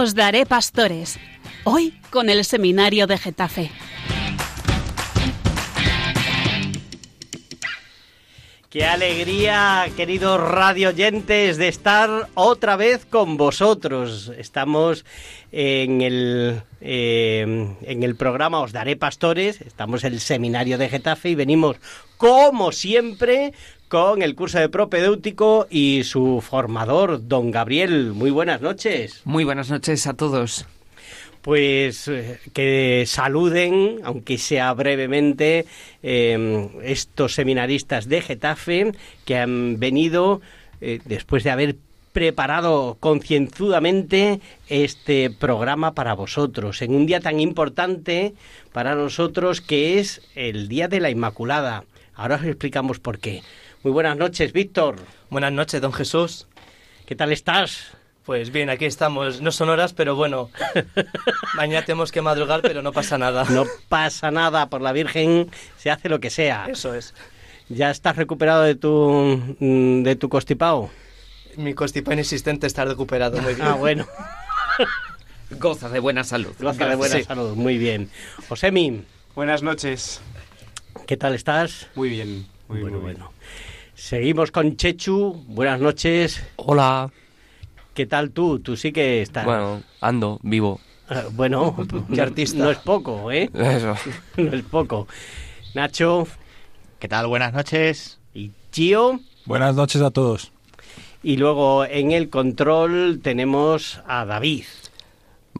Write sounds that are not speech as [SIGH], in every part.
Os daré pastores. Hoy con el seminario de Getafe. Qué alegría, queridos radio oyentes, de estar otra vez con vosotros. Estamos en el, eh, en el programa Os Daré Pastores, estamos en el seminario de Getafe y venimos, como siempre, con el curso de propedéutico y su formador, don Gabriel. Muy buenas noches. Muy buenas noches a todos pues eh, que saluden, aunque sea brevemente, em, estos seminaristas de Getafe que han venido eh, después de haber preparado concienzudamente este programa para vosotros, en un día tan importante para nosotros que es el Día de la Inmaculada. Ahora os explicamos por qué. Muy buenas noches, Víctor. Buenas noches, don Jesús. ¿Qué tal estás? Pues bien, aquí estamos. No son horas, pero bueno. [LAUGHS] Mañana tenemos que madrugar, pero no pasa nada. No pasa nada. Por la Virgen se hace lo que sea. Eso es. ¿Ya estás recuperado de tu, mm, de tu constipado? Mi constipado inexistente está recuperado muy bien. Ah, bueno. [LAUGHS] Goza de buena salud. Goza de buena Sí. salud. Muy bien. Josemi, Buenas noches. ¿qué tal estás? Muy bien. Muy, bueno, muy bien. bueno. Seguimos con Chechu. Buenas noches. Hola. ¿Qué tal tú? Tú sí que estás. Bueno, ando, vivo. Eh, bueno, [LAUGHS] Qué artista. No es poco, ¿eh? Eso. [LAUGHS] No es poco. Nacho ¿Qué tal? Buenas noches. y Chio. Buenas noches a todos. Y luego en el control tenemos a David,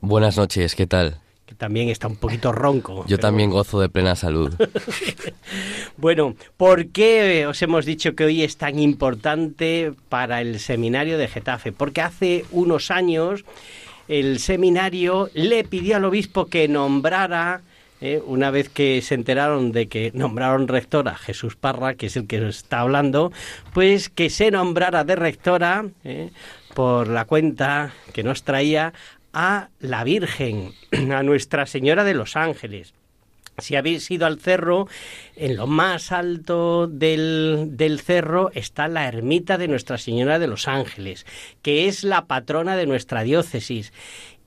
Buenas noches, ¿qué tal? Que también está un poquito ronco. Yo pero- también gozo de plena salud. [LAUGHS] Bueno, ¿por qué os hemos dicho que hoy es tan importante para el seminario de Getafe? Porque hace unos años el seminario le pidió al obispo que nombrara, eh, una vez que se enteraron de que nombraron rectora a Jesús Parra, que es el que nos está hablando, pues que se nombrara de rectora, eh, por la cuenta que nos traía, a la Virgen, [CLEARS THROAT] a Nuestra Señora de los Ángeles. Si habéis ido al cerro, en lo más alto del, del cerro está la ermita de Nuestra Señora de los Ángeles, que es la patrona de nuestra diócesis.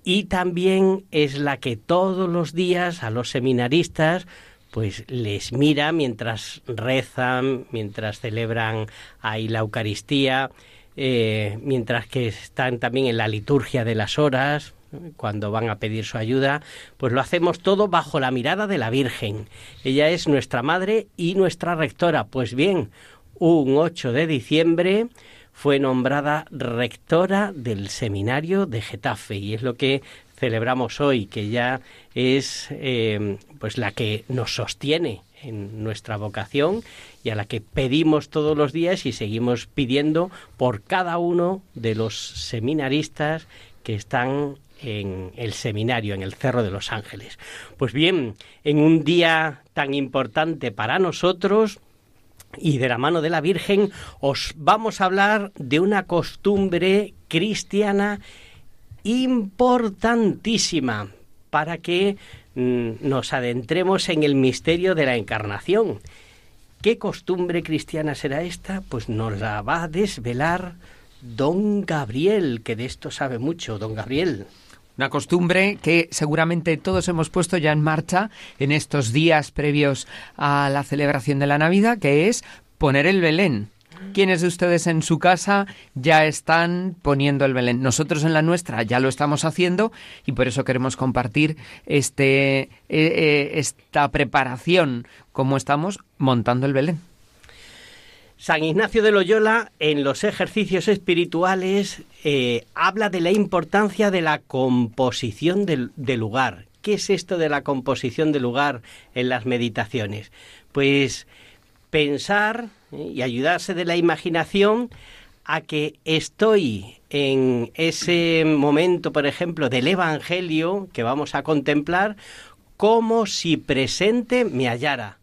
Y también es la que todos los días a los seminaristas pues les mira mientras rezan, mientras celebran ahí la Eucaristía, eh, mientras que están también en la liturgia de las horas, cuando van a pedir su ayuda, pues lo hacemos todo bajo la mirada de la Virgen. Ella es nuestra madre y nuestra rectora. Pues bien, un 8 de diciembre fue nombrada rectora del seminario de Getafe y es lo que celebramos hoy, que ya es eh, pues la que nos sostiene en nuestra vocación y a la que pedimos todos los días y seguimos pidiendo por cada uno de los seminaristas que están en el seminario, en el Cerro de los Ángeles. Pues bien, en un día tan importante para nosotros, y de la mano de la Virgen os vamos a hablar de una costumbre cristiana importantísima para que mm, nos adentremos en el misterio de la encarnación. ¿Qué costumbre cristiana será esta? Pues nos la va a desvelar don Gabriel, que de esto sabe mucho, don Gabriel. Una costumbre que seguramente todos hemos puesto ya en marcha en estos días previos a la celebración de la Navidad, que es poner el Belén. ¿Quiénes de ustedes en su casa ya están poniendo el Belén? Nosotros en la nuestra ya lo estamos haciendo y por eso queremos compartir este, eh, eh, esta preparación, cómo estamos montando el Belén. San Ignacio de Loyola, en los ejercicios espirituales, eh, habla de la importancia de la composición del, del lugar. ¿Qué es esto de la composición del lugar en las meditaciones? Pues pensar ¿eh? y ayudarse de la imaginación a que estoy en ese momento, por ejemplo, del Evangelio que vamos a contemplar, como si presente me hallara.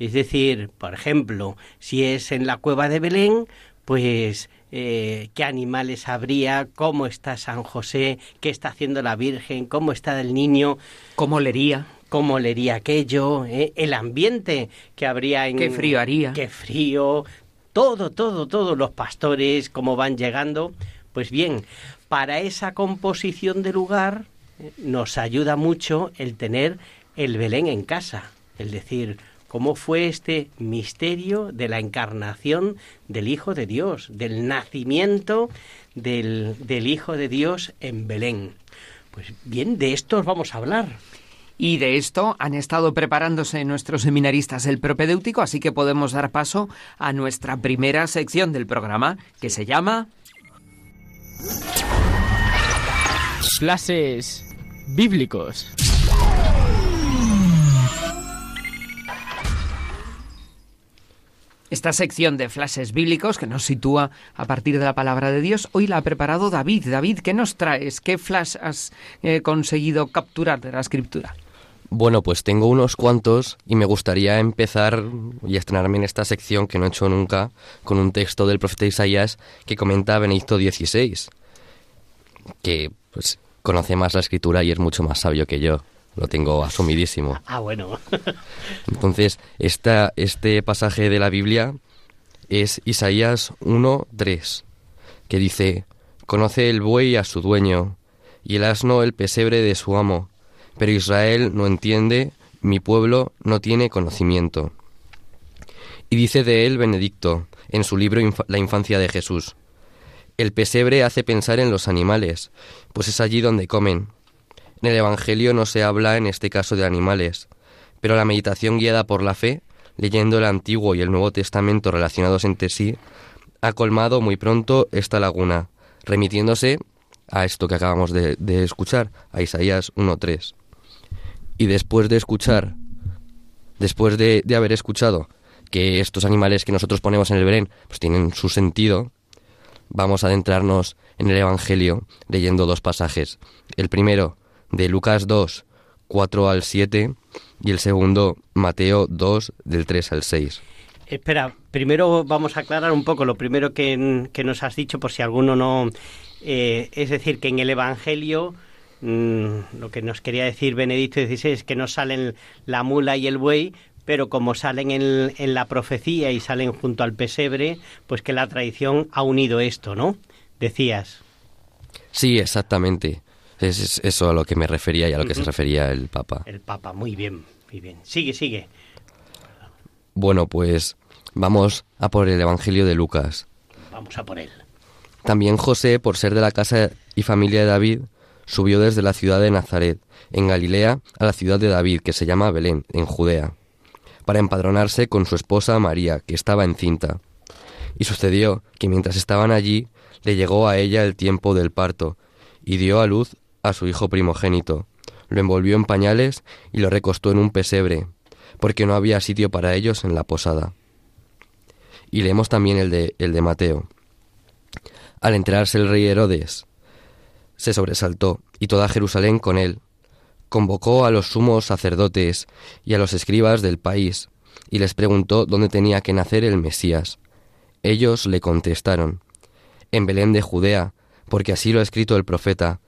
Es decir, por ejemplo, si es en la cueva de Belén, pues eh, qué animales habría, cómo está San José, qué está haciendo la Virgen, cómo está el niño, ¿Cómo leería? Cómo leería aquello, eh, el ambiente que habría en... ¿Qué frío haría? Qué frío, todo, todo, todo, los pastores, cómo van llegando. Pues bien, para esa composición de lugar eh, nos ayuda mucho el tener el Belén en casa, es decir, cómo fue este misterio de la encarnación del Hijo de Dios, del nacimiento del, del Hijo de Dios en Belén. Pues bien, de esto os vamos a hablar. Y de esto han estado preparándose nuestros seminaristas del propedéutico, así que podemos dar paso a nuestra primera sección del programa, que se llama Clases bíblicos. Esta sección de flashes bíblicos que nos sitúa a partir de la palabra de Dios, hoy la ha preparado David. David, ¿qué nos traes? ¿Qué flash has eh, conseguido capturar de la escritura? Bueno, pues tengo unos cuantos y me gustaría empezar y estrenarme en esta sección que no he hecho nunca con un texto del profeta Isaías que comenta Benedicto XVI, que pues conoce más la escritura y es mucho más sabio que yo. Lo tengo asumidísimo. [LAUGHS] Ah, bueno. [LAUGHS] Entonces, esta, este pasaje de la Biblia es Isaías 1.3, que dice, Conoce el buey a su dueño, y el asno el pesebre de su amo, pero Israel no entiende, mi pueblo no tiene conocimiento. Y dice de él Benedicto, en su libro La infancia de Jesús, El pesebre hace pensar en los animales, pues es allí donde comen, en el Evangelio no se habla en este caso de animales, pero la meditación guiada por la fe, leyendo el Antiguo y el Nuevo Testamento relacionados entre sí, ha colmado muy pronto esta laguna, remitiéndose a esto que acabamos de, escuchar, a Isaías 1.3. Y después de escuchar, después de, de haber escuchado que estos animales que nosotros ponemos en el Belén pues tienen su sentido, vamos a adentrarnos en el Evangelio leyendo dos pasajes. El primero, de Lucas 2, 4 al 7 y el segundo Mateo 2, del 3 al 6. Espera, primero vamos a aclarar un poco lo primero que, nos has dicho por si alguno no... Eh, es decir, que en el Evangelio mm, lo que nos quería decir Benedicto XVI es que no salen la mula y el buey, pero como salen en, en, la profecía y salen junto al pesebre, pues que la tradición ha unido esto, ¿no? Decías. Sí, exactamente. Es, eso a lo que me refería y a lo que se refería el Papa. El Papa, muy bien, muy bien. Sigue, sigue. Bueno, pues vamos a por el Evangelio de Lucas. Vamos a por él. También José, por ser de la casa y familia de David, subió desde la ciudad de Nazaret, en Galilea, a la ciudad de David, que se llama Belén, en Judea, para empadronarse con su esposa María, que estaba encinta. Y sucedió que mientras estaban allí, le llegó a ella el tiempo del parto, y dio a luz a su hijo primogénito, lo envolvió en pañales y lo recostó en un pesebre, porque no había sitio para ellos en la posada. Y leemos también el de, el de Mateo. Al enterarse el rey Herodes, se sobresaltó, y toda Jerusalén con él. Convocó a los sumos sacerdotes y a los escribas del país, y les preguntó dónde tenía que nacer el Mesías. Ellos le contestaron, en Belén de Judea, porque así lo ha escrito el profeta,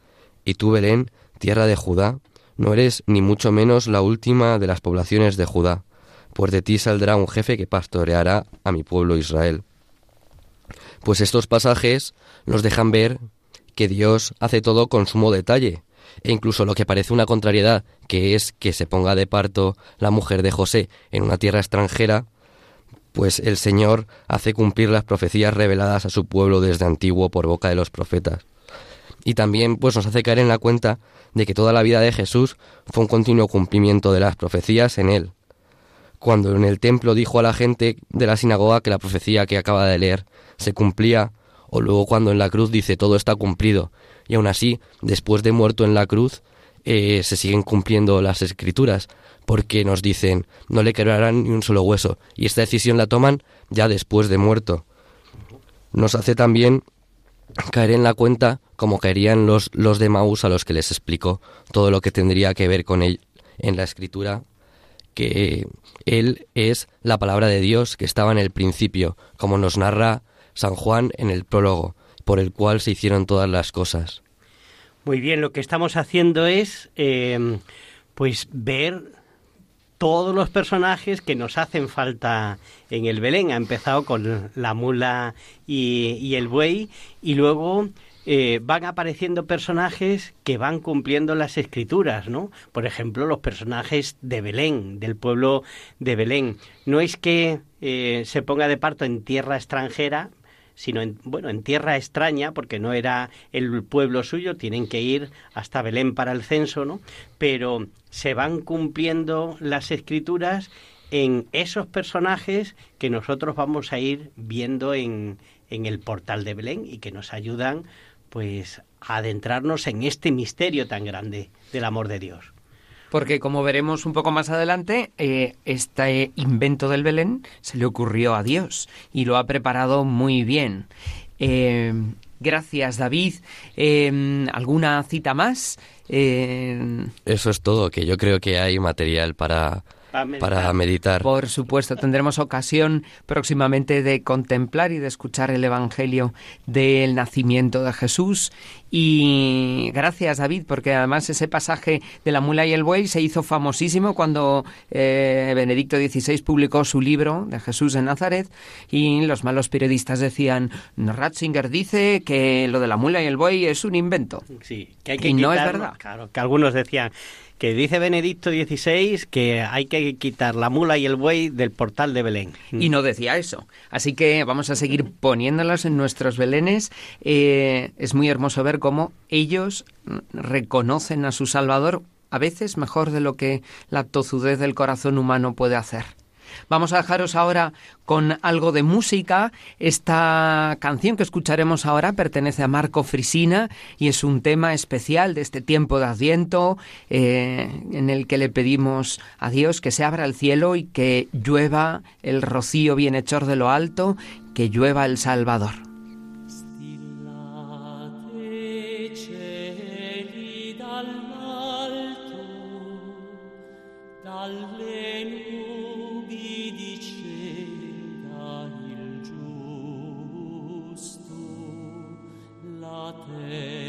y tú, Belén, tierra de Judá, no eres ni mucho menos la última de las poblaciones de Judá, pues de ti saldrá un jefe que pastoreará a mi pueblo Israel. Pues estos pasajes nos dejan ver que Dios hace todo con sumo detalle, e incluso lo que parece una contrariedad, que es que se ponga de parto la mujer de José en una tierra extranjera, pues el Señor hace cumplir las profecías reveladas a su pueblo desde antiguo por boca de los profetas y también pues nos hace caer en la cuenta de que toda la vida de Jesús fue un continuo cumplimiento de las profecías en él. Cuando en el templo dijo a la gente de la sinagoga que la profecía que acaba de leer se cumplía, o luego cuando en la cruz dice todo está cumplido, y aún así, después de muerto en la cruz, eh, se siguen cumpliendo las escrituras, porque nos dicen no le quebrarán ni un solo hueso, y esta decisión la toman ya después de muerto. Nos hace también caer en la cuenta como caerían los, los de Maús a los que les explicó todo lo que tendría que ver con él en la escritura, que él es la palabra de Dios que estaba en el principio, como nos narra San Juan en el prólogo, por el cual se hicieron todas las cosas. Muy bien, lo que estamos haciendo es eh, pues ver todos los personajes que nos hacen falta en el Belén. Ha empezado con la mula y, el buey y luego eh, van apareciendo personajes que van cumpliendo las escrituras, ¿no? Por ejemplo, los personajes de Belén, del pueblo de Belén. No es que eh, se ponga de parto en tierra extranjera, sino en, bueno, en tierra extraña, porque no era el pueblo suyo, tienen que ir hasta Belén para el censo, ¿no? Pero se van cumpliendo las escrituras en esos personajes que nosotros vamos a ir viendo en, en el portal de Belén y que nos ayudan pues a adentrarnos en este misterio tan grande del amor de Dios. Porque como veremos un poco más adelante, eh, este invento del Belén se le ocurrió a Dios y lo ha preparado muy bien. Eh, gracias, David. Eh, ¿Alguna cita más? Eso es todo, que yo creo que hay material para para meditar. Por supuesto, tendremos ocasión próximamente de contemplar y de escuchar el Evangelio del nacimiento de Jesús. Y gracias, David, porque además ese pasaje de la mula y el buey se hizo famosísimo cuando eh, Benedicto XVI publicó su libro de Jesús en Nazaret y los malos periodistas decían, Ratzinger dice que lo de la mula y el buey es un invento. Sí, que hay que y no es verdad. Claro, que algunos decían que dice Benedicto XVI que hay que quitar la mula y el buey del portal de Belén. Y no decía eso. Así que vamos a seguir poniéndolos en nuestros belenes. Eh, es muy hermoso ver cómo ellos reconocen a su Salvador a veces mejor de lo que la tozudez del corazón humano puede hacer. Vamos a dejaros ahora con algo de música. Esta canción que escucharemos ahora pertenece a Marco Frisina y es un tema especial de este tiempo de Adviento eh, en el que le pedimos a Dios que se abra el cielo y que llueva el rocío bienhechor de lo alto, que llueva el Salvador. te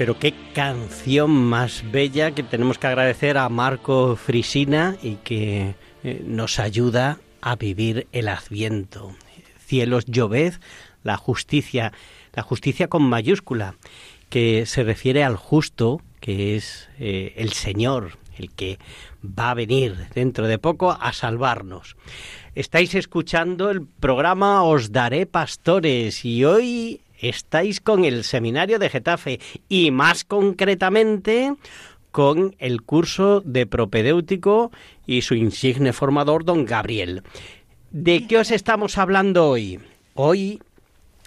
Pero qué canción más bella que tenemos que agradecer a Marco Frisina y que eh, nos ayuda a vivir el Adviento. Cielos lloved, la justicia, la justicia con mayúscula, que se refiere al justo, que es eh, el Señor, el que va a venir dentro de poco a salvarnos. Estáis escuchando el programa Os Daré Pastores y hoy estáis con el seminario de Getafe y más concretamente con el curso de propedéutico y su insigne formador, don Gabriel. ¿De qué os estamos hablando hoy? Hoy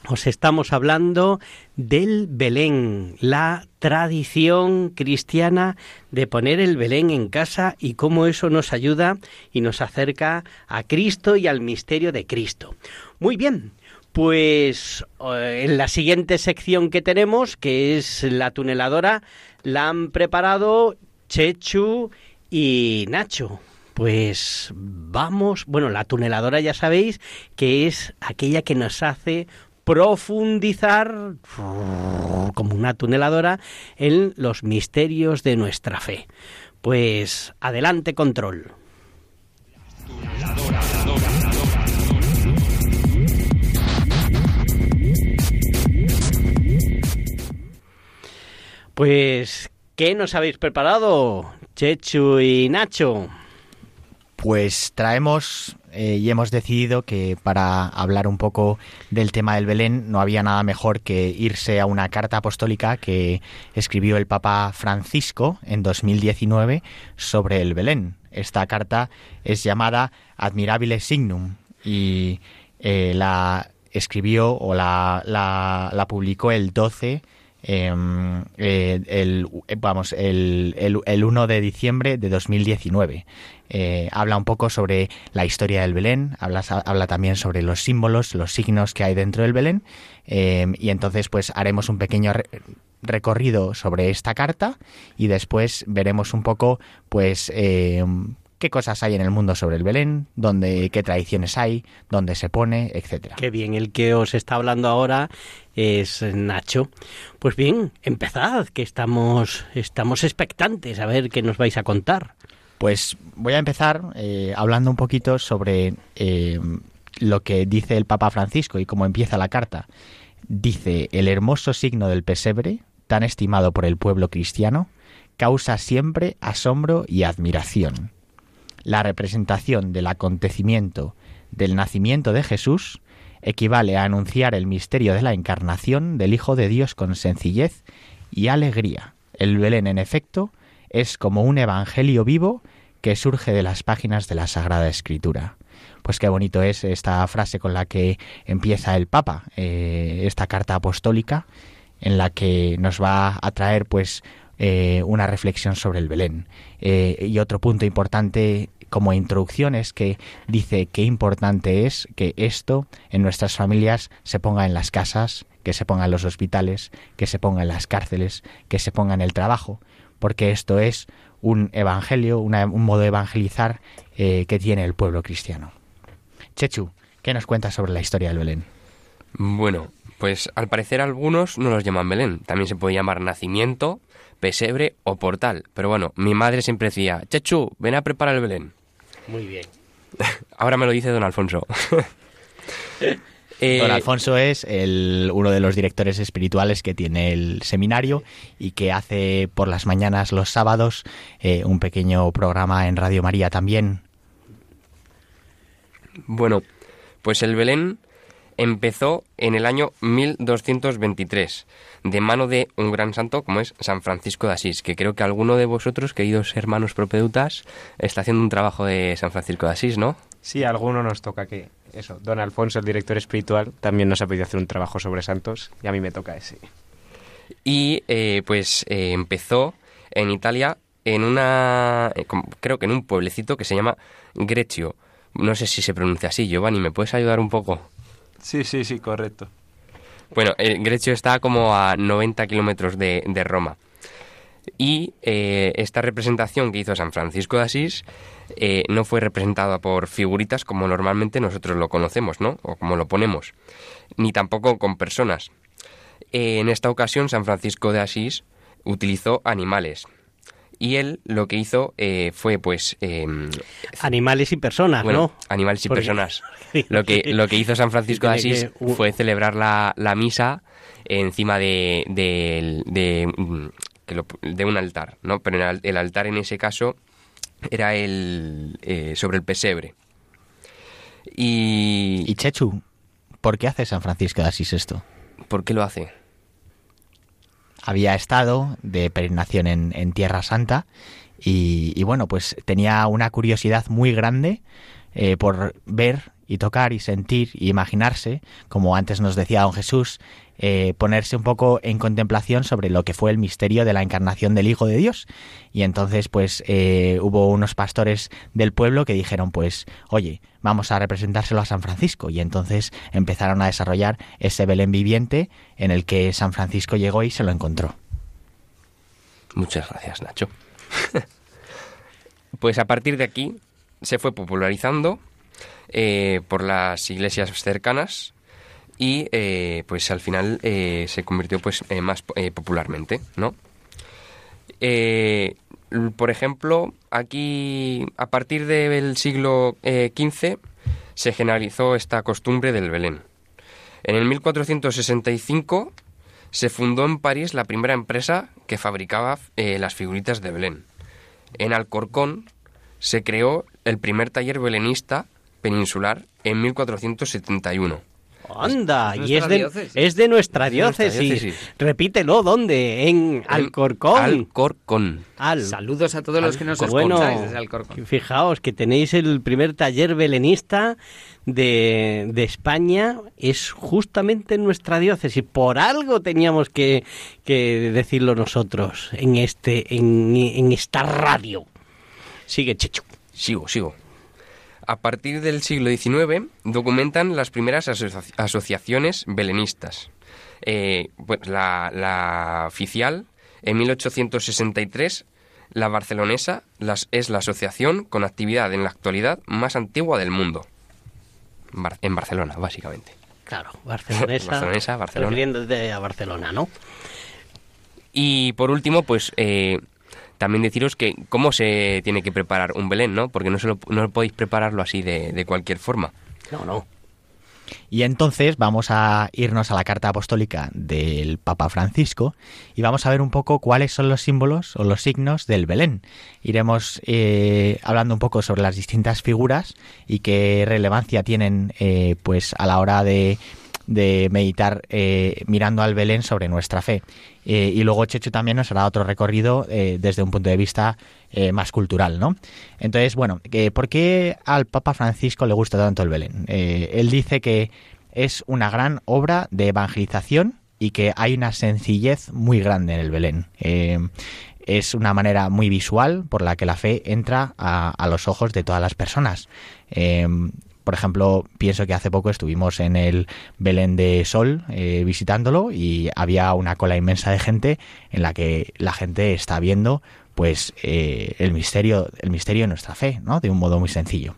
os estamos hablando del Belén, la tradición cristiana de poner el Belén en casa y cómo eso nos ayuda y nos acerca a Cristo y al misterio de Cristo. Muy bien, pues eh, en la siguiente sección que tenemos, que es la tuneladora, la han preparado Chechu y Nacho. Pues vamos, bueno, la tuneladora ya sabéis que es aquella que nos hace profundizar como una tuneladora en los misterios de nuestra fe. Pues adelante control. Pues, ¿qué nos habéis preparado, Chechu y Nacho? Pues traemos eh, y hemos decidido que para hablar un poco del tema del Belén no había nada mejor que irse a una carta apostólica que escribió el Papa Francisco en 2019 sobre el Belén. Esta carta es llamada Admirabile Signum y eh, la escribió o la, la, publicó el 12 Em, eh, el, eh, vamos, el, el, 1 de diciembre de 2019. Eh, habla un poco sobre la historia del Belén, habla, habla también sobre los símbolos, los signos que hay dentro del Belén, em, y entonces pues haremos un pequeño recorrido sobre esta carta y después veremos un poco pues em, qué cosas hay en el mundo sobre el Belén, dónde, qué tradiciones hay, dónde se pone, etcétera. Qué bien, el que os está hablando ahora es Nacho. Pues bien, empezad, que estamos, estamos expectantes a ver qué nos vais a contar. Pues voy a empezar eh, hablando un poquito sobre eh, lo que dice el Papa Francisco y cómo empieza la carta. Dice, el hermoso signo del pesebre, tan estimado por el pueblo cristiano, causa siempre asombro y admiración la representación del acontecimiento del nacimiento de Jesús equivale a anunciar el misterio de la encarnación del Hijo de Dios con sencillez y alegría. El Belén, en efecto, es como un evangelio vivo que surge de las páginas de la Sagrada Escritura. Pues qué bonito es esta frase con la que empieza el Papa, eh, esta carta apostólica, en la que nos va a traer pues eh, una reflexión sobre el Belén. Eh, y otro punto importante como introducción es que dice qué importante es que esto en nuestras familias se ponga en las casas, que se ponga en los hospitales, que se ponga en las cárceles, que se ponga en el trabajo, porque esto es un evangelio, un modo de evangelizar eh, que tiene el pueblo cristiano. Chechu, ¿qué nos cuentas sobre la historia del Belén? Bueno, pues al parecer algunos no los llaman Belén, también se puede llamar nacimiento, pesebre o portal. Pero bueno, mi madre siempre decía, Chechu, ven a preparar el Belén. Muy bien. [LAUGHS] Ahora me lo dice don Alfonso. [LAUGHS] Eh, don Alfonso es el, uno de los directores espirituales que tiene el seminario y que hace por las mañanas los sábados eh, un pequeño programa en Radio María también. Bueno, pues el Belén empezó en el año 1223, de mano de un gran santo como es San Francisco de Asís, que creo que alguno de vosotros, queridos hermanos propeutas, está haciendo un trabajo de San Francisco de Asís, ¿no? Sí, a alguno nos toca que eso. Don Alfonso, el director espiritual, también nos ha pedido hacer un trabajo sobre santos y a mí me toca ese. Y eh, pues eh, empezó en Italia en una, eh, creo que en un pueblecito que se llama Greccio. No sé si se pronuncia así, Giovanni, ¿me puedes ayudar un poco? Sí, sí, sí, correcto. Bueno, el Grecio está como a 90 kilómetros de, Roma. Y eh, esta representación que hizo San Francisco de Asís eh, no fue representada por figuritas como normalmente nosotros lo conocemos, ¿no? O como lo ponemos. Ni tampoco con personas. Eh, en esta ocasión, San Francisco de Asís utilizó animales. Y él lo que hizo eh, fue, pues... em, Animales y personas, bueno, ¿no? animales y Porque- personas. [LAUGHS] Lo que, lo que hizo San Francisco de Asís que- fue celebrar la, la misa encima de, de, de, mm, de un altar, ¿no? Pero el, al- el altar en ese caso era el eh, sobre el pesebre. Y, Y Chechu, ¿por qué hace San Francisco de Asís esto? ¿Por qué lo hace? Había estado de peregrinación en, en Tierra Santa y, bueno, pues tenía una curiosidad muy grande eh, por ver y tocar y sentir y imaginarse, como antes nos decía don Jesús, eh, ponerse un poco en contemplación sobre lo que fue el misterio de la encarnación del Hijo de Dios. Y entonces, pues, eh, hubo unos pastores del pueblo que dijeron, pues, oye, vamos a representárselo a San Francisco. Y entonces empezaron a desarrollar ese Belén viviente en el que San Francisco llegó y se lo encontró. Muchas gracias, Nacho. [LAUGHS] pues a partir de aquí se fue popularizando eh, por las iglesias cercanas y eh, pues al final eh, se convirtió pues más popularmente, ¿no? Por ejemplo, aquí a partir del siglo XV se generalizó esta costumbre del Belén. En el 1465 se fundó en París la primera empresa que fabricaba las figuritas de Belén. En Alcorcón se creó el primer taller belenista peninsular en 1471. Anda, Es y es nuestra de, diócesis. es de nuestra Es de nuestra diócesis. diócesis. Repítelo, ¿dónde? En Alcorcón. Alcorcón. Al- Saludos a todos los que nos Bueno, escucháis desde Alcorcón. fijaos que tenéis el primer taller belenista de, de España, es justamente en nuestra diócesis. Por algo teníamos que, que decirlo nosotros en, este, en, en esta radio. Sigue, Chechu. Sigo, sigo. A partir del siglo XIX documentan las primeras asocia- asociaciones belenistas. Eh, pues la, la oficial, en 1863, la barcelonesa las- es la asociación con actividad en la actualidad más antigua del mundo. Bar- en Barcelona, básicamente. Claro, barcelonesa. [LAUGHS] Barcelonesa, Barcelona. a Barcelona, ¿no? Y por último, pues eh, también deciros que cómo se tiene que preparar un Belén, ¿no? Porque no, se lo- no podéis prepararlo así de, de cualquier forma. No, no. Y entonces vamos a irnos a la carta apostólica del Papa Francisco y vamos a ver un poco cuáles son los símbolos o los signos del Belén. Iremos eh, hablando un poco sobre las distintas figuras y qué relevancia tienen eh, pues a la hora de, de meditar eh, mirando al Belén sobre nuestra fe. Eh, y luego Checho también nos hará otro recorrido eh, desde un punto de vista eh, más cultural, ¿no? Entonces, bueno, ¿por qué al Papa Francisco le gusta tanto el Belén? Él dice que es una gran obra de evangelización y que hay una sencillez muy grande en el Belén. Es una manera muy visual por la que la fe entra a, a los ojos de todas las personas. Por ejemplo, pienso que hace poco estuvimos en el Belén de Sol eh, visitándolo y había una cola inmensa de gente en la que la gente está viendo pues eh, el misterio el misterio de nuestra fe, ¿no? De un modo muy sencillo.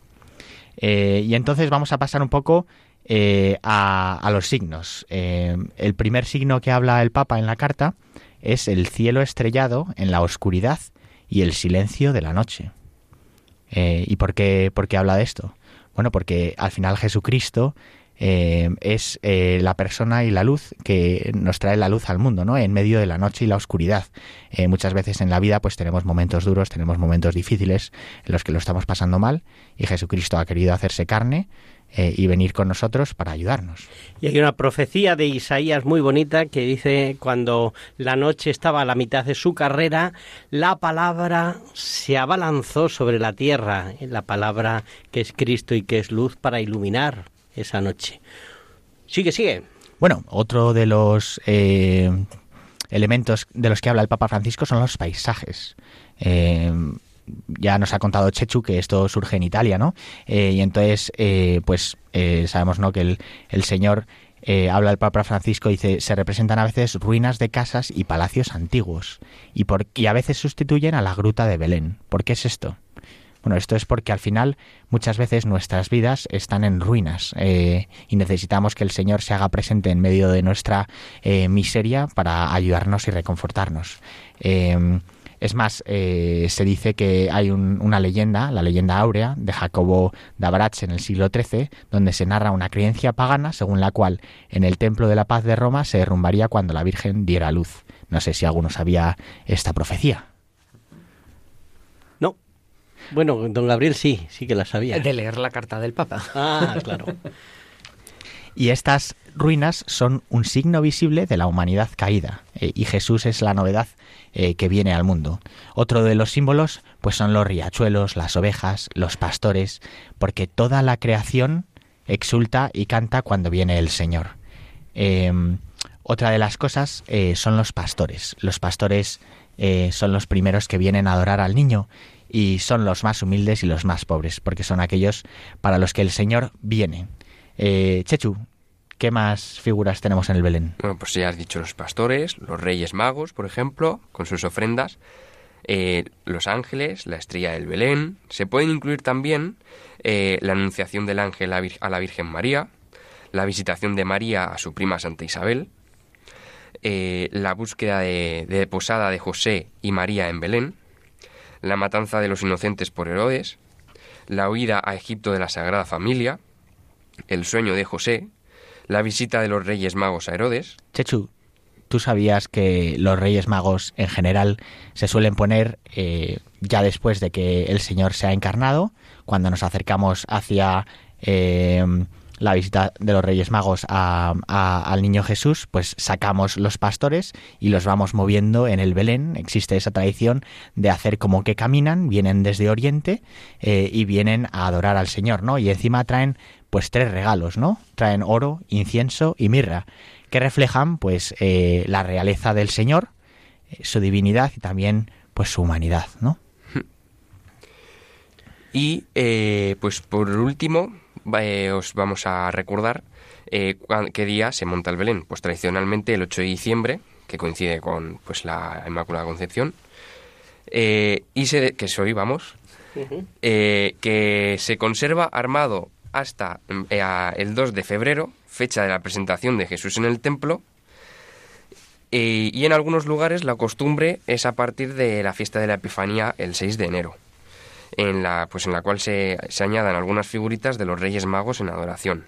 Eh, y entonces vamos a pasar un poco eh, a, a los signos. El primer signo que habla el Papa en la carta es el cielo estrellado en la oscuridad y el silencio de la noche. ¿Y por qué, por qué habla de esto? Bueno, porque al final Jesucristo eh, es eh, la persona y la luz que nos trae la luz al mundo, ¿no? En medio de la noche y la oscuridad. Eh, muchas veces en la vida pues tenemos momentos duros, tenemos momentos difíciles en los que lo estamos pasando mal y Jesucristo ha querido hacerse carne eh, y venir con nosotros para ayudarnos. Y hay una profecía de Isaías muy bonita que dice cuando la noche estaba a la mitad de su carrera, la palabra se abalanzó sobre la tierra, la palabra que es Cristo y que es luz para iluminar esa noche. Sigue, sigue. Bueno, otro de los eh, elementos de los que habla el Papa Francisco son los paisajes. Eh, ya nos ha contado Chechu que esto surge en Italia, ¿no? Eh, y entonces, eh, pues eh, sabemos, ¿no? Que el, Señor eh, habla el Papa Francisco dice se representan a veces ruinas de casas y palacios antiguos y, por, y a veces sustituyen a la gruta de Belén. ¿Por qué es esto? Bueno, esto es porque al final muchas veces nuestras vidas están en ruinas eh, y necesitamos que el Señor se haga presente en medio de nuestra miseria para ayudarnos y reconfortarnos. Es más, eh, se dice que hay un- una leyenda, la leyenda áurea, de Jacobo d'Abrach en el siglo XIII, donde se narra una creencia pagana según la cual en el Templo de la Paz de Roma se derrumbaría cuando la Virgen diera luz. No sé si alguno sabía esta profecía. No. Bueno, don Gabriel sí, sí que la sabía. De leer la carta del Papa. Ah, claro. [LAUGHS] Y estas ruinas son un signo visible de la humanidad caída, eh, y Jesús es la novedad eh, que viene al mundo. Otro de los símbolos, pues son los riachuelos, las ovejas, los pastores, porque toda la creación exulta y canta cuando viene el Señor. Eh, otra de las cosas eh, son los pastores. Los pastores eh, son los primeros que vienen a adorar al niño y son los más humildes y los más pobres, porque son aquellos para los que el Señor viene. Chechu, ¿qué más figuras tenemos en el Belén? Bueno, pues ya has dicho los pastores, los reyes magos, por ejemplo, con sus ofrendas, eh, los ángeles, la estrella del Belén. Se pueden incluir también eh, la anunciación del ángel a, la Virgen María, la visitación de María a su prima Santa Isabel, eh, la búsqueda de, de posada de José y María en Belén, la matanza de los inocentes por Herodes, la huida a Egipto de la Sagrada Familia, el sueño de José, la visita de los Reyes Magos a Herodes. Chechu, ¿tú sabías que los Reyes Magos en general se suelen poner eh, ya después de que el Señor se ha encarnado, cuando nos acercamos hacia eh, la visita de los Reyes Magos a- a- al niño Jesús, pues sacamos los pastores y los vamos moviendo en el Belén. Existe esa tradición de hacer como que caminan, vienen desde Oriente eh, y vienen a adorar al Señor, ¿no? Y encima traen pues tres regalos, ¿no? Traen oro, incienso y mirra, que reflejan pues eh, la realeza del Señor, eh, su divinidad y también pues su humanidad, ¿no? Y eh, pues por último eh, os vamos a recordar eh, qué día se monta el Belén. Pues tradicionalmente el 8 de diciembre, que coincide con pues la Inmaculada Concepción, eh, y se, que es hoy, vamos, eh, que se conserva armado hasta mm, eh, el 2 de febrero, fecha de la presentación de Jesús en el templo, eh, y en algunos lugares la costumbre es a partir de la fiesta de la Epifanía el 6 de enero, en la, pues en la cual se, se añadan algunas figuritas de los Reyes Magos en adoración.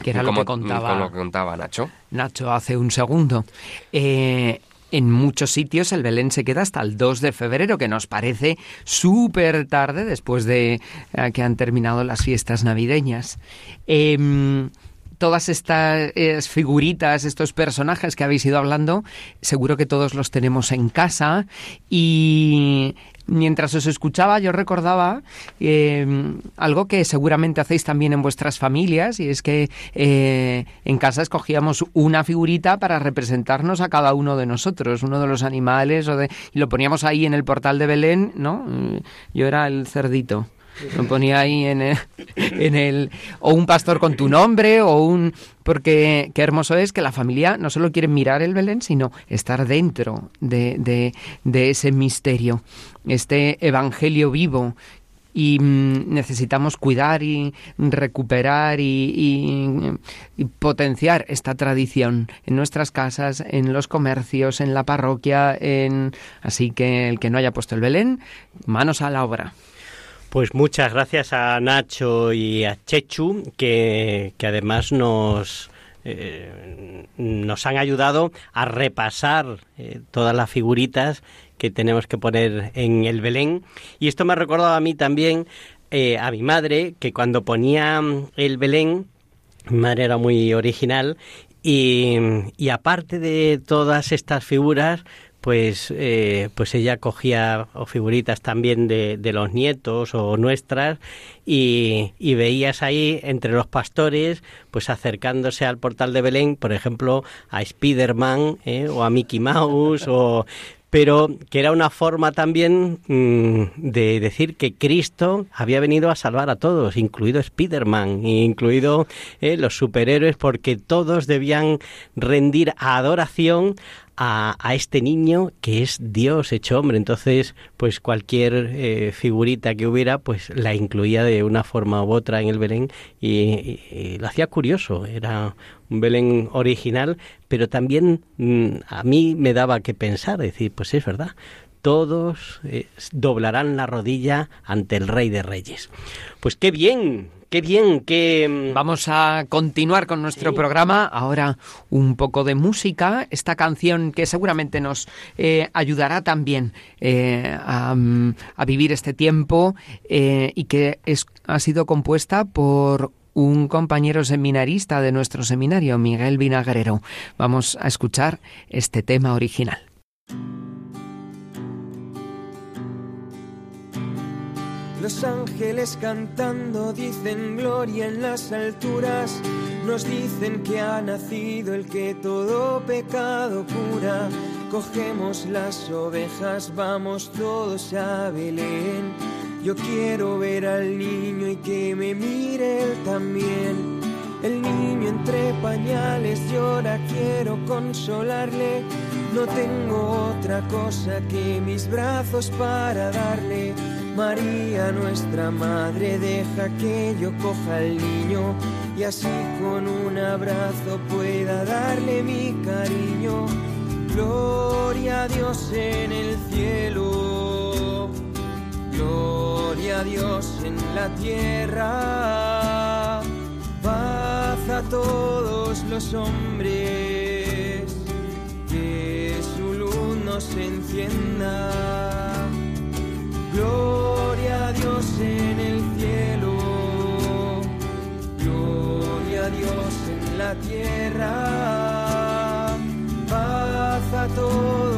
Que era lo que contaba como lo que contaba Nacho. Nacho hace un segundo. Eh, en muchos sitios el Belén se queda hasta el 2 de febrero, que nos parece súper tarde después de eh, que han terminado las fiestas navideñas. Em, todas estas figuritas, estos personajes que habéis ido hablando, seguro que todos los tenemos en casa y mientras os escuchaba yo recordaba eh, algo que seguramente hacéis también en vuestras familias y es que eh, en casa escogíamos una figurita para representarnos a cada uno de nosotros, uno de los animales o de, y lo poníamos ahí en el portal de Belén, ¿no? Yo era el cerdito. Lo ponía ahí en el. O un pastor con tu nombre, o un... Porque qué hermoso es que la familia no solo quiere mirar el Belén, sino estar dentro de, de, de ese misterio, este evangelio vivo. Y mm, necesitamos cuidar y recuperar y- y potenciar esta tradición en nuestras casas, en los comercios, en la parroquia, en... Así que el que no haya puesto el Belén, manos a la obra. Pues muchas gracias a Nacho y a Chechu, que, que además nos, eh, nos han ayudado a repasar eh, todas las figuritas que tenemos que poner en el Belén. Y esto me ha recordado a mí también, eh, a mi madre, que cuando ponía el Belén, mi madre era muy original y, y aparte de todas estas figuras, pues, eh, pues ella cogía figuritas también de, de los nietos o nuestras y, y veías ahí entre los pastores, pues acercándose al portal de Belén, por ejemplo, a Spiderman ¿eh? o a Mickey Mouse o pero que era una forma también mm, de decir que Cristo había venido a salvar a todos, incluido Spider-Man, incluido eh, los superhéroes, porque todos debían rendir adoración a, a este niño que es Dios hecho hombre. Entonces, pues cualquier eh, figurita que hubiera, pues la incluía de una forma u otra en el Belén y, lo hacía curioso. Era un Belén original, pero también mm, a mí me daba que pensar, decir, pues es verdad. Todos eh, doblarán la rodilla ante el Rey de Reyes. Pues qué bien, qué bien, qué... mm, Vamos a continuar con nuestro programa. Ahora un poco de música. Esta canción que seguramente nos eh, ayudará también eh, a, mm, a vivir este tiempo eh, y que es, ha sido compuesta por un compañero seminarista de nuestro seminario, Miguel Vinagrero. Vamos a escuchar este tema original. Los ángeles cantando dicen gloria en las alturas, nos dicen que ha nacido el que todo pecado cura. Cogemos las ovejas, vamos todos a Belén. Yo quiero ver al niño y que me mire él también. El niño entre pañales llora, quiero consolarle. No tengo otra cosa que mis brazos para darle. María, nuestra madre, deja que yo coja al niño y así con un abrazo pueda darle mi cariño. Gloria a Dios en el cielo, gloria a Dios en la tierra, a todos los hombres, que su luz nos encienda. Gloria a Dios en el cielo, gloria a Dios en la tierra, paz a todos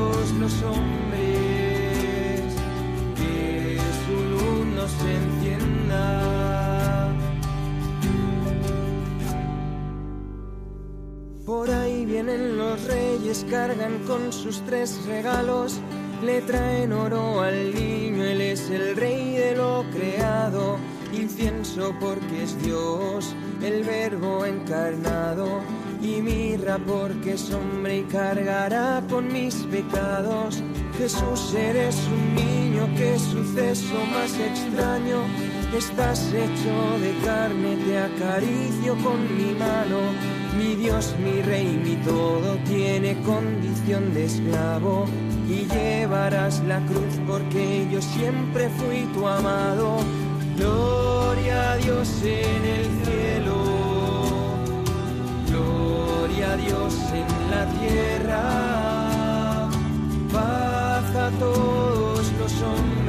vienen los reyes, cargan con sus tres regalos, le traen oro al niño, él es el rey de lo creado, incienso porque es Dios, el verbo encarnado, y mirra porque es hombre y cargará con mis pecados. Jesús, eres un niño, qué suceso más extraño. Estás hecho de carne, te acaricio con mi mano. Mi Dios, mi rey, mi todo tiene condición de esclavo. Y llevarás la cruz porque yo siempre fui tu amado. Gloria a Dios en el cielo. Gloria a Dios en la tierra. Paz a todos los hombres.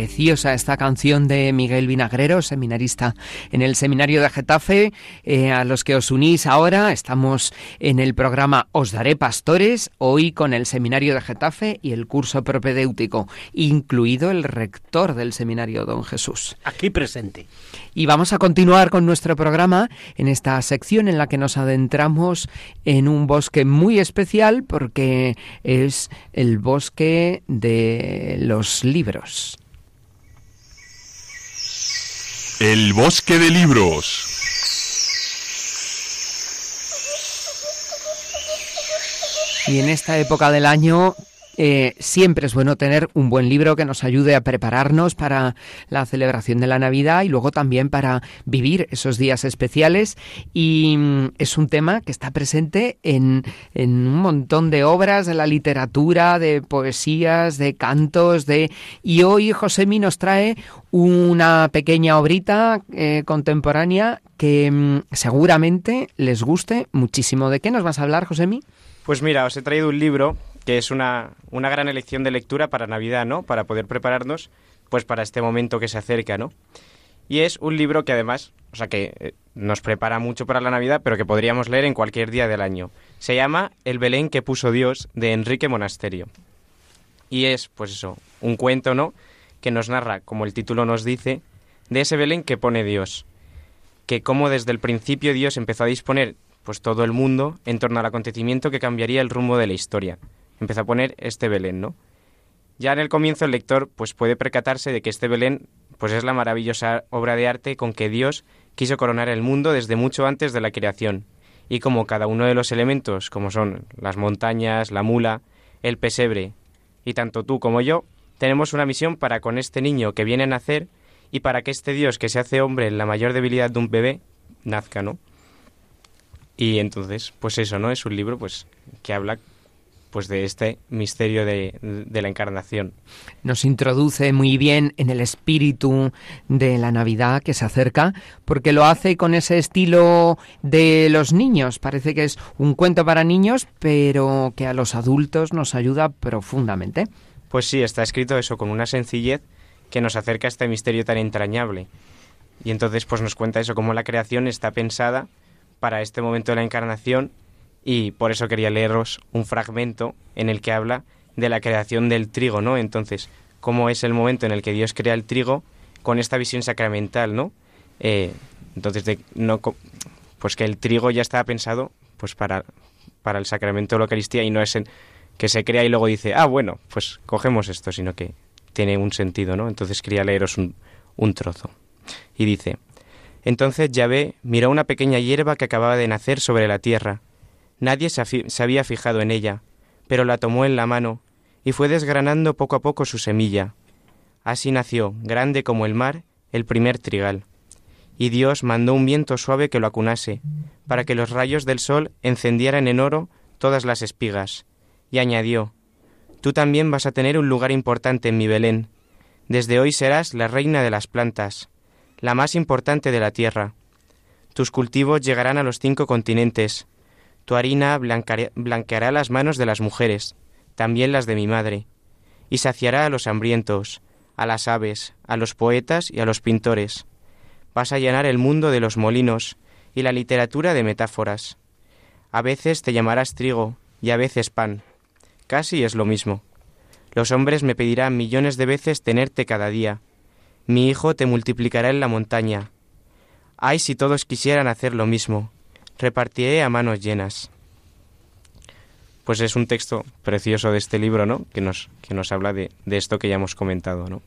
Preciosa esta canción de Miguel Vinagrero, seminarista en el seminario de Getafe. Eh, a los que os unís ahora, estamos en el programa Os Daré Pastores, hoy con el seminario de Getafe y el curso propedéutico, incluido el rector del seminario, don Jesús. Aquí presente. Y vamos a continuar con nuestro programa en esta sección en la que nos adentramos en un bosque muy especial porque es el bosque de los libros. El bosque de libros. Y en esta época del año eh, siempre es bueno tener un buen libro que nos ayude a prepararnos para la celebración de la Navidad y luego también para vivir esos días especiales. Y mm, es un tema que está presente en, en un montón de obras de la literatura, de poesías, de cantos, de... Y hoy Josemi nos trae una pequeña obrita eh, contemporánea que mm, seguramente les guste muchísimo. ¿De qué nos vas a hablar, Josemi? Pues mira, os he traído un libro que es una, una gran elección de lectura para Navidad, ¿no? Para poder prepararnos, pues para este momento que se acerca, ¿no? Y es un libro que además, o sea, que eh, nos prepara mucho para la Navidad, pero que podríamos leer en cualquier día del año. Se llama El Belén que puso Dios de Enrique Monasterio. Y es, pues eso, un cuento, ¿no? Que nos narra, como el título nos dice, de ese Belén que pone Dios. Que como desde el principio Dios empezó a disponer pues todo el mundo en torno al acontecimiento que cambiaría el rumbo de la historia. Empezó a poner este Belén, ¿no? Ya en el comienzo el lector pues puede percatarse de que este Belén pues es la maravillosa obra de arte con que Dios quiso coronar el mundo desde mucho antes de la creación, y como cada uno de los elementos, como son las montañas, la mula, el pesebre, y tanto tú como yo, tenemos una misión para con este niño que viene a nacer y para que este Dios que se hace hombre en la mayor debilidad de un bebé nazca, ¿no? Y entonces, pues eso, ¿no? Es un libro pues que habla pues de este misterio de, de, la encarnación. Nos introduce muy bien en el espíritu de la Navidad que se acerca, porque lo hace con ese estilo de los niños. Parece que es un cuento para niños, pero que a los adultos nos ayuda profundamente. Pues sí, está escrito eso con una sencillez que nos acerca a este misterio tan entrañable. Y entonces pues nos cuenta eso, cómo la creación está pensada para este momento de la encarnación y por eso quería leeros un fragmento en el que habla de la creación del trigo, ¿no? Entonces, cómo es el momento en el que Dios crea el trigo con esta visión sacramental, ¿no? Eh, entonces, de, no, pues que el trigo ya estaba pensado pues para, para el sacramento de la Eucaristía y no es en, que se crea y luego dice, ah, bueno, pues cogemos esto, sino que tiene un sentido, ¿no? Entonces quería leeros un, un trozo. Y dice, entonces Yahvé miró una pequeña hierba que acababa de nacer sobre la tierra, Nadie se, había fijado en ella, pero la tomó en la mano y fue desgranando poco a poco su semilla. Así nació, grande como el mar, el primer trigal. Y Dios mandó un viento suave que lo acunase, para que los rayos del sol encendieran en oro todas las espigas. Y añadió, Tú también vas a tener un lugar importante en mi Belén. Desde hoy serás la reina de las plantas, la más importante de la tierra. Tus cultivos llegarán a los cinco continentes, tu harina blanqueará las manos de las mujeres, también las de mi madre, y saciará a los hambrientos, a las aves, a los poetas y a los pintores. Vas a llenar el mundo de los molinos y la literatura de metáforas. A veces te llamarás trigo y a veces pan. Casi es lo mismo. Los hombres me pedirán millones de veces tenerte cada día. Mi hijo te multiplicará en la montaña. Ay, si todos quisieran hacer lo mismo repartiré a manos llenas. Pues es un texto precioso de este libro, ¿no? Que nos, que nos habla de, de esto que ya hemos comentado, ¿no?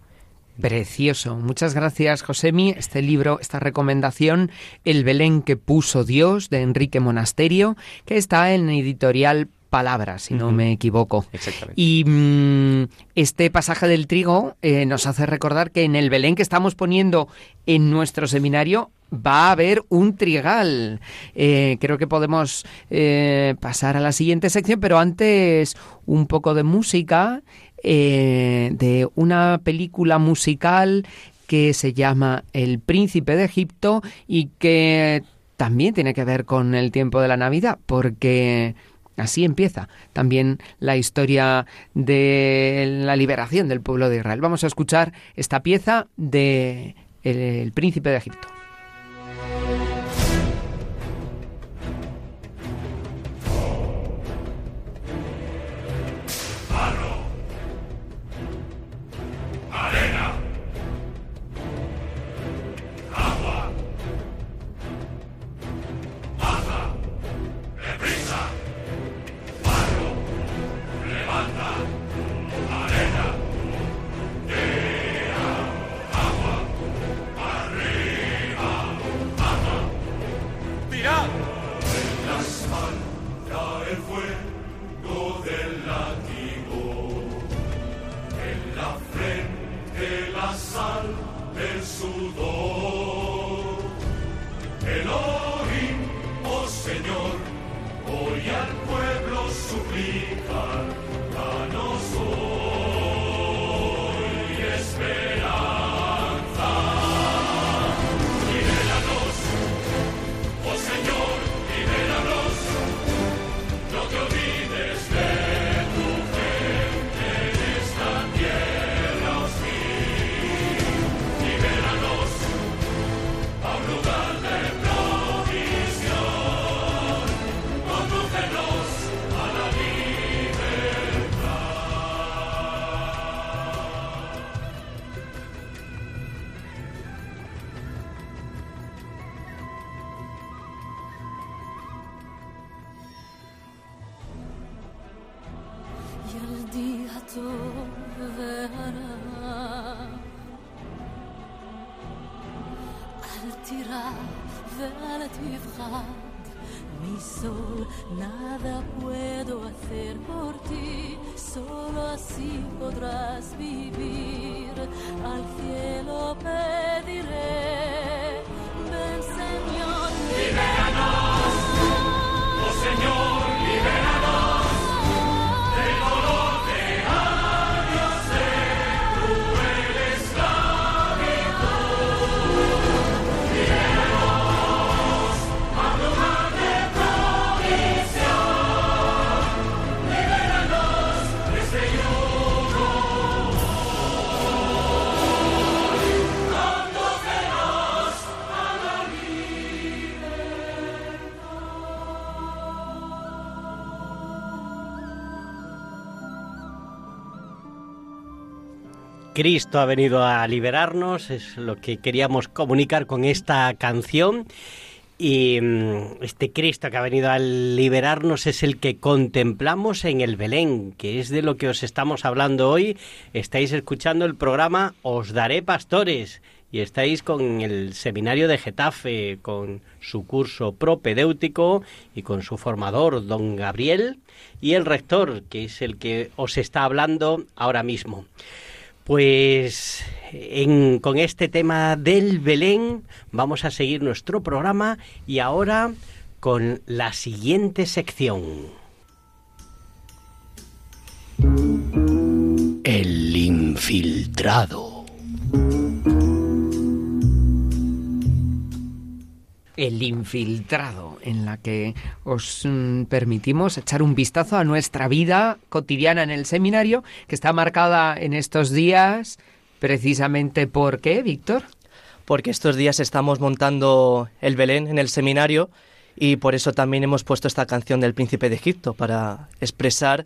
Precioso. Muchas gracias, Josemi. Este libro, esta recomendación, El Belén que puso Dios, de Enrique Monasterio, que está en editorial Palabras, si no me equivoco. Exactamente. Y mm, este pasaje del trigo eh, nos hace recordar que en el Belén que estamos poniendo en nuestro seminario va a haber un trigal. Eh, creo que podemos eh, pasar a la siguiente sección, pero antes un poco de música de una película musical que se llama El Príncipe de Egipto y que también tiene que ver con el tiempo de la Navidad, porque Así empieza también la historia de la liberación del pueblo de Israel. Vamos a escuchar esta pieza de El Príncipe de Egipto. tirá Mi sol, nada puedo hacer por ti, solo así podrás vivir. Al cielo pediré, ven Señor, libéranos, oh Señor. Cristo ha venido a liberarnos, es lo que queríamos comunicar con esta canción. Y mm, este Cristo que ha venido a liberarnos es el que contemplamos en el Belén, que es de lo que os estamos hablando hoy. Estáis escuchando el programa Os Daré Pastores y estáis con el seminario de Getafe, con su curso propedéutico y con su formador, don Gabriel, y el rector, que es el que os está hablando ahora mismo. Pues con este tema del Belén vamos a seguir nuestro programa y ahora con la siguiente sección. El infiltrado. El infiltrado, en la que os mm, permitimos echar un vistazo a nuestra vida cotidiana en el seminario, que está marcada en estos días precisamente por qué, Víctor. Porque estos días estamos montando el Belén en el seminario y por eso también hemos puesto esta canción del Príncipe de Egipto para expresar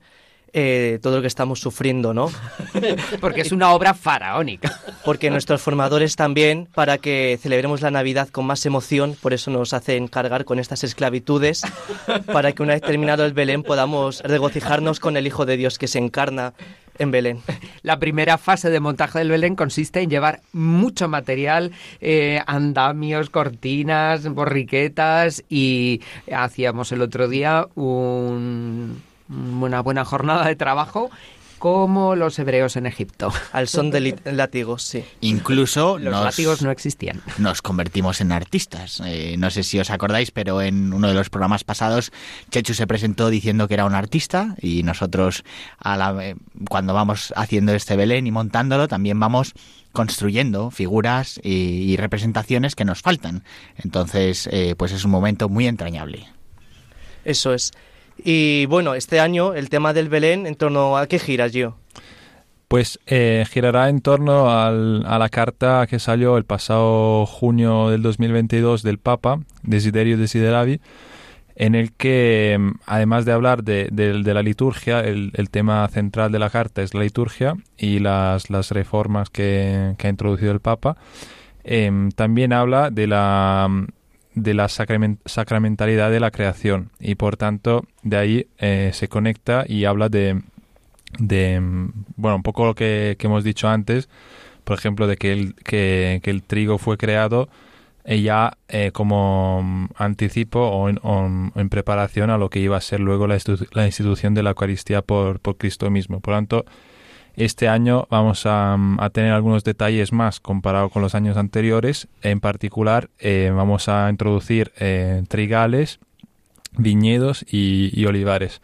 eh, todo lo que estamos sufriendo, ¿no? [LAUGHS] Porque es una obra faraónica. Porque nuestros formadores también, para que celebremos la Navidad con más emoción, por eso nos hacen cargar con estas esclavitudes, para que una vez terminado el Belén podamos regocijarnos con el Hijo de Dios que se encarna en Belén. La primera fase de montaje del Belén consiste en llevar mucho material, eh, andamios, cortinas, borriquetas y hacíamos el otro día un- una buena jornada de trabajo como los hebreos en Egipto. Al son de látigos, sí. Incluso Los nos, látigos no existían. nos convertimos en artistas. Eh, no sé si os acordáis, pero en uno de los programas pasados Chechu se presentó diciendo que era un artista y nosotros a la- eh, cuando vamos haciendo este Belén y montándolo también vamos construyendo figuras y, y representaciones que nos faltan. Entonces, eh, pues es un momento muy entrañable. Eso es. Y bueno, este año el tema del Belén, ¿en torno a qué giras yo? Pues eh, girará en torno al- a la carta que salió el pasado junio del 2022 del Papa, Desiderio Desideravi, en el que, mm, además de hablar de, de- de la liturgia, el, el tema central de la carta es la liturgia y las, las reformas que, que ha introducido el Papa, em, también habla de la, de la sacramen- sacramentalidad de la creación y por tanto de ahí eh, se conecta y habla de, mm, bueno un poco lo que, hemos dicho antes por ejemplo de que el, que, el trigo fue creado eh, ya eh, como mm, anticipo o en, o en preparación a lo que iba a ser luego la institución de la Eucaristía por, por Cristo mismo. Por lo tanto, este año vamos a, mm, a tener algunos detalles más comparado con los años anteriores. En particular, eh, vamos a introducir eh, trigales, viñedos y, y olivares.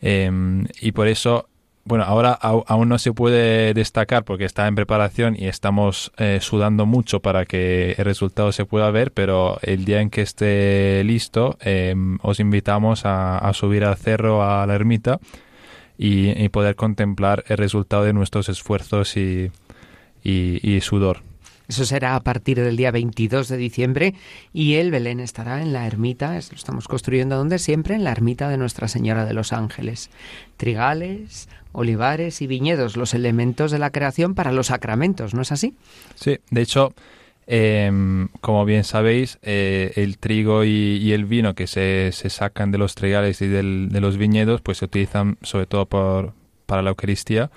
Em, y por eso, bueno, ahora aún no se puede destacar porque está en preparación y estamos eh, sudando mucho para que el resultado se pueda ver, pero el día en que esté listo, em, os invitamos a, a subir al cerro, a la ermita, y, y poder contemplar el resultado de nuestros esfuerzos y, y- y sudor. Eso será a partir del día 22 de diciembre y el Belén estará en la ermita, lo estamos construyendo donde siempre, en la ermita de Nuestra Señora de los Ángeles. Trigales, olivares y viñedos, los elementos de la creación para los sacramentos, ¿no es así? Sí, de hecho, em, como bien sabéis, eh, el trigo y, y el vino que se, se sacan de los trigales y del- de los viñedos, pues se utilizan sobre todo por, para la Eucaristía,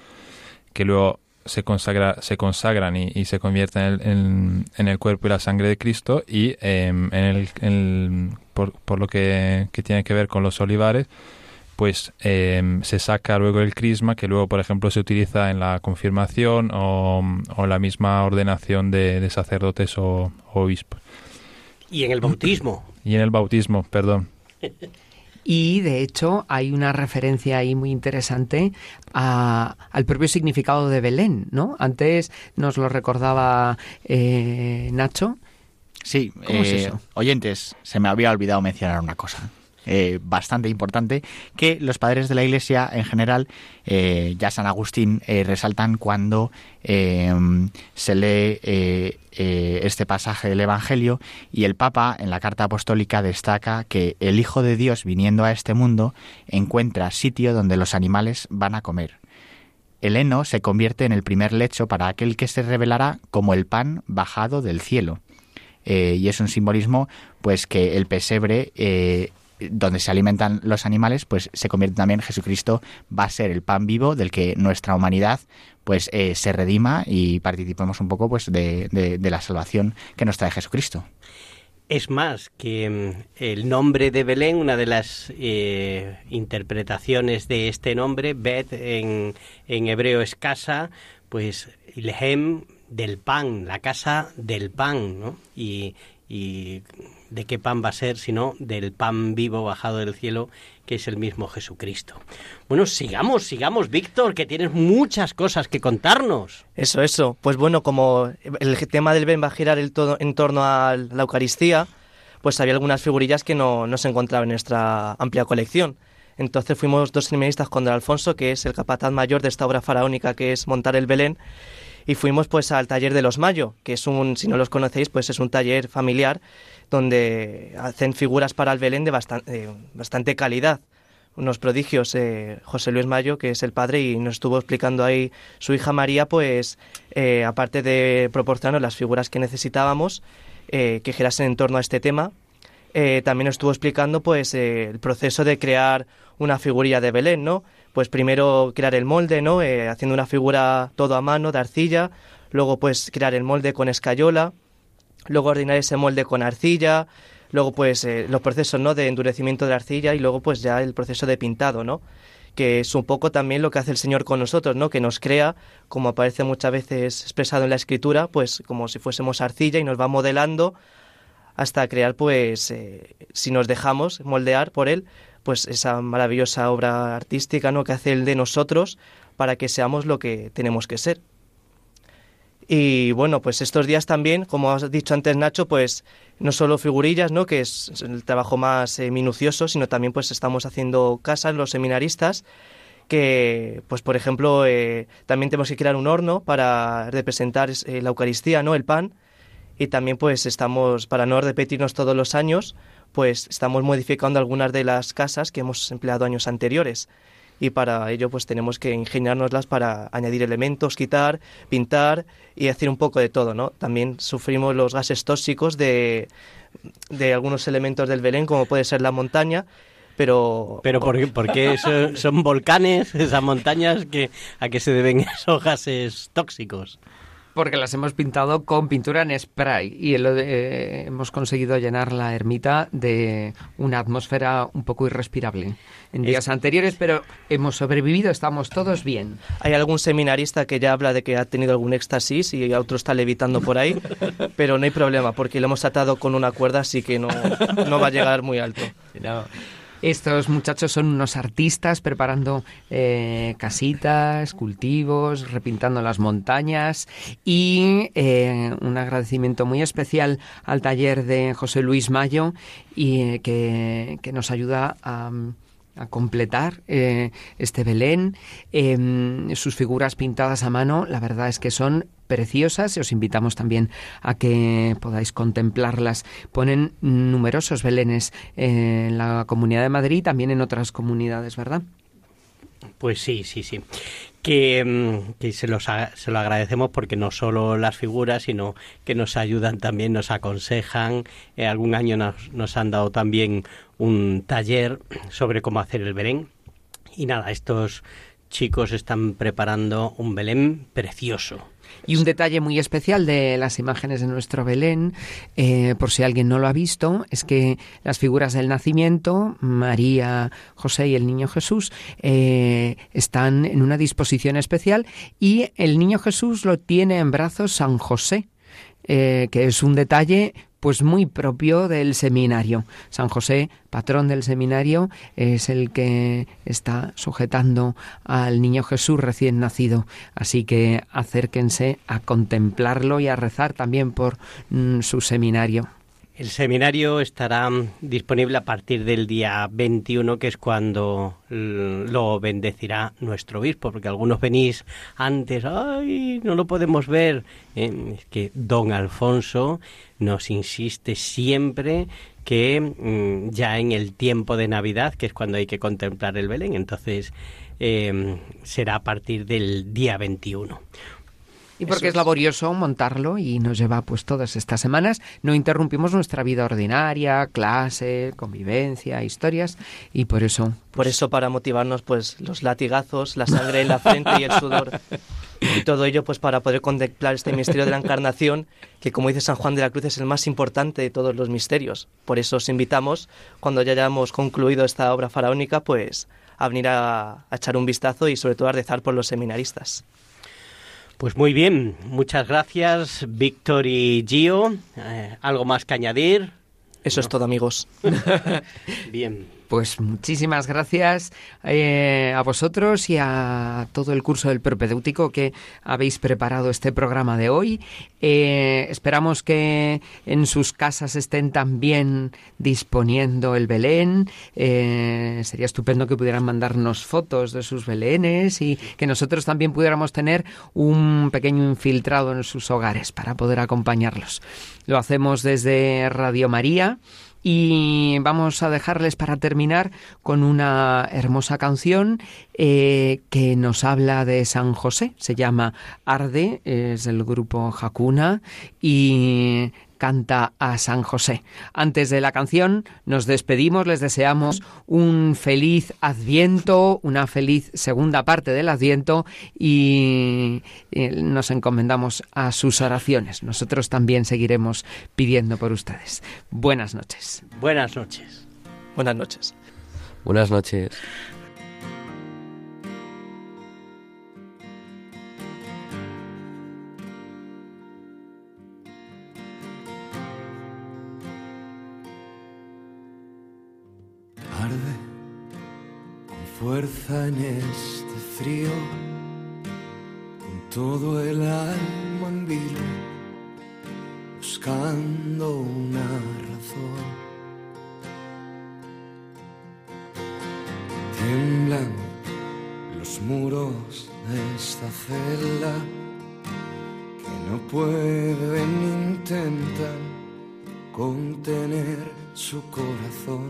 que luego se, consagra, se consagran y, y se convierten en el, en, en el, cuerpo y la sangre de Cristo y eh, en el, en por, por, lo que, que, tiene que ver con los olivares, pues eh, se saca luego el crisma que luego, por ejemplo, se utiliza en la confirmación o, o la misma ordenación de, de sacerdotes o, o obispos. Y en el bautismo. Y en el bautismo, perdón. [LAUGHS] Y de hecho hay una referencia ahí muy interesante a, al propio significado de Belén, ¿no? Antes nos lo recordaba eh, Nacho. Sí, ¿Cómo eh, es eso? oyentes, se me había olvidado mencionar una cosa. Eh, bastante importante que los padres de la Iglesia en general, eh, ya San Agustín, eh, resaltan cuando eh, se lee este pasaje del Evangelio y el Papa en la carta apostólica destaca que el Hijo de Dios viniendo a este mundo encuentra sitio donde los animales van a comer. El heno se convierte en el primer lecho para aquel que se revelará como el pan bajado del cielo. Y es un simbolismo pues que el pesebre donde se alimentan los animales, pues se convierte también Jesucristo va a ser el pan vivo del que nuestra humanidad pues eh, se redima y participemos un poco pues de, de, la salvación que nos trae Jesucristo. Es más, que el nombre de Belén, una de las eh, interpretaciones de este nombre, Bet en, en hebreo es casa, pues Ilhem del pan, la casa del pan, ¿no? Y de qué pan va a ser, sino del pan vivo bajado del cielo, que es el mismo Jesucristo. Bueno, sigamos, sigamos, Víctor, que tienes muchas cosas que contarnos. Eso, eso. Pues bueno, como el tema del Ben va a girar el todo en torno a la Eucaristía, pues había algunas figurillas que no, no se encontraban en nuestra amplia colección. Entonces fuimos dos seminaristas con Don Alfonso, que es el capataz mayor de esta obra faraónica que es montar el Belén, y fuimos pues al taller de los Mayo, que es un, si no los conocéis, pues es un taller familiar donde hacen figuras para el Belén de bastante, eh, calidad. Unos prodigios, eh, José Luis Mayo, que es el padre, y nos estuvo explicando ahí su hija María, pues eh, aparte de proporcionarnos las figuras que necesitábamos, que girasen en torno a este tema, también nos estuvo explicando pues el proceso de crear una figurilla de Belén, ¿no? Pues primero crear el molde, ¿no? haciendo una figura todo a mano, de arcilla, luego pues crear el molde con escayola, luego ordenar ese molde con arcilla, luego pues eh, los procesos ¿no? de endurecimiento de la arcilla y luego pues ya el proceso de pintado, ¿no? que es un poco también lo que hace el Señor con nosotros, ¿no? que nos crea, como aparece muchas veces expresado en la Escritura, pues como si fuésemos arcilla y nos va modelando hasta crear, pues, eh, si nos dejamos moldear por Él, pues esa maravillosa obra artística ¿no? que hace Él de nosotros para que seamos lo que tenemos que ser. Y bueno, pues estos días también, como has dicho antes Nacho, pues no solo figurillas, ¿no? que es el trabajo más eh, minucioso, sino también pues estamos haciendo casas los seminaristas que pues por ejemplo eh, también tenemos que crear un horno para representar eh, la Eucaristía, ¿no? el pan y también pues estamos para no repetirnos todos los años, pues estamos modificando algunas de las casas que hemos empleado años anteriores y para ello pues tenemos que ingeniárnoslas para añadir elementos, quitar, pintar y hacer un poco de todo, ¿no? También sufrimos los gases tóxicos de, de algunos elementos del Belén, como puede ser la montaña, pero... ¿Pero por por qué son, son, volcanes, esas montañas, que, a qué se deben esos gases tóxicos? Porque las hemos pintado con pintura en spray y eh, hemos conseguido llenar la ermita de una atmósfera un poco irrespirable en días es... anteriores, pero hemos sobrevivido, estamos todos bien. Hay algún seminarista que ya habla de que ha tenido algún éxtasis y otro está levitando por ahí, [LAUGHS] pero no hay problema porque lo hemos atado con una cuerda, así que no, no va a llegar muy alto. No. Estos muchachos son unos artistas preparando eh, casitas, cultivos, repintando las montañas y eh, un agradecimiento muy especial al taller de José Luis Mayo y eh, que, que, nos ayuda a a completar eh, este Belén. Eh, sus figuras pintadas a mano, la verdad es que son preciosas y os invitamos también a que podáis contemplarlas. Ponen numerosos Belenes en la Comunidad de Madrid y también en otras comunidades, ¿verdad? Pues sí, sí, sí. Que, que se, los, se lo agradecemos porque no solo las figuras, sino que nos ayudan también, nos aconsejan. Eh, algún año nos, nos han dado también un taller sobre cómo hacer el Belén. Y nada, estos chicos están preparando un Belén precioso. Y un detalle muy especial de las imágenes de nuestro Belén, eh, por si alguien no lo ha visto, es que las figuras del nacimiento, María, José y el niño Jesús, eh, están en una disposición especial y el niño Jesús lo tiene en brazos San José. Eh, que es un detalle pues muy propio del seminario. San José, patrón del seminario, es el que está sujetando al niño Jesús recién nacido. Así que acérquense a contemplarlo y a rezar también por mm, su seminario. El seminario estará disponible a partir del día 21, que es cuando lo bendecirá nuestro obispo, porque algunos venís antes, ay, no lo podemos ver. Eh, es que don Alfonso nos insiste siempre que mm, ya en el tiempo de Navidad, que es cuando hay que contemplar el Belén, entonces eh, será a partir del día 21. Y porque es laborioso montarlo y nos lleva pues todas estas semanas, no interrumpimos nuestra vida ordinaria, clase, convivencia, historias y por eso por eso para motivarnos pues los latigazos, la sangre en la frente y el sudor y todo ello pues para poder contemplar este misterio de la encarnación que como dice San Juan de la Cruz es el más importante de todos los misterios. Por eso os invitamos cuando ya hayamos concluido esta obra faraónica pues a venir a, a echar un vistazo y sobre todo a rezar por los seminaristas. Pues muy bien, muchas gracias Víctor y Gio. Eh, ¿Algo más que añadir? Eso es todo amigos. [LAUGHS] bien. Pues muchísimas gracias eh, a vosotros y a todo el curso del propedéutico que habéis preparado este programa de hoy. Eh, esperamos que en sus casas estén también disponiendo el Belén. Eh, sería estupendo que pudieran mandarnos fotos de sus Belenes y que nosotros también pudiéramos tener un pequeño infiltrado en sus hogares para poder acompañarlos. Lo hacemos desde Radio María y vamos a dejarles para terminar con una hermosa canción eh, que nos habla de San José. Se llama Arde, es del grupo Hakuna y canta a San José. Antes de la canción nos despedimos, les deseamos un feliz adviento, una feliz segunda parte del adviento y, nos encomendamos a sus oraciones. Nosotros también seguiremos pidiendo por ustedes. Buenas noches. Buenas noches. Buenas noches. Buenas noches. Fuerza en este frío, con todo el alma en vilo, buscando una razón. Tiemblan los muros de esta celda que no pueden intentar contener su corazón.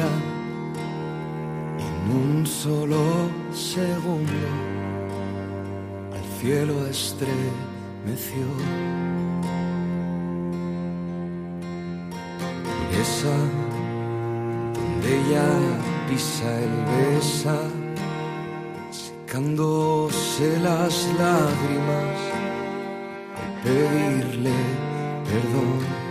En un solo segundo. Al cielo estremeció. Esa donde ella pisa el besa secándose las lágrimas al pedirle perdón.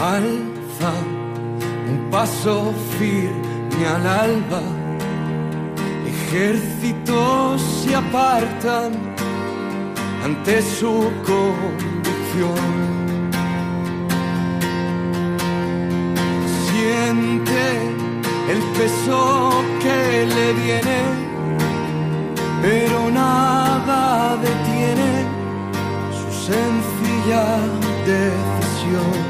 Alza un paso firme al alba, ejércitos se apartan ante su convicción. Siente el peso que le viene pero nada detiene su sencilla decisión.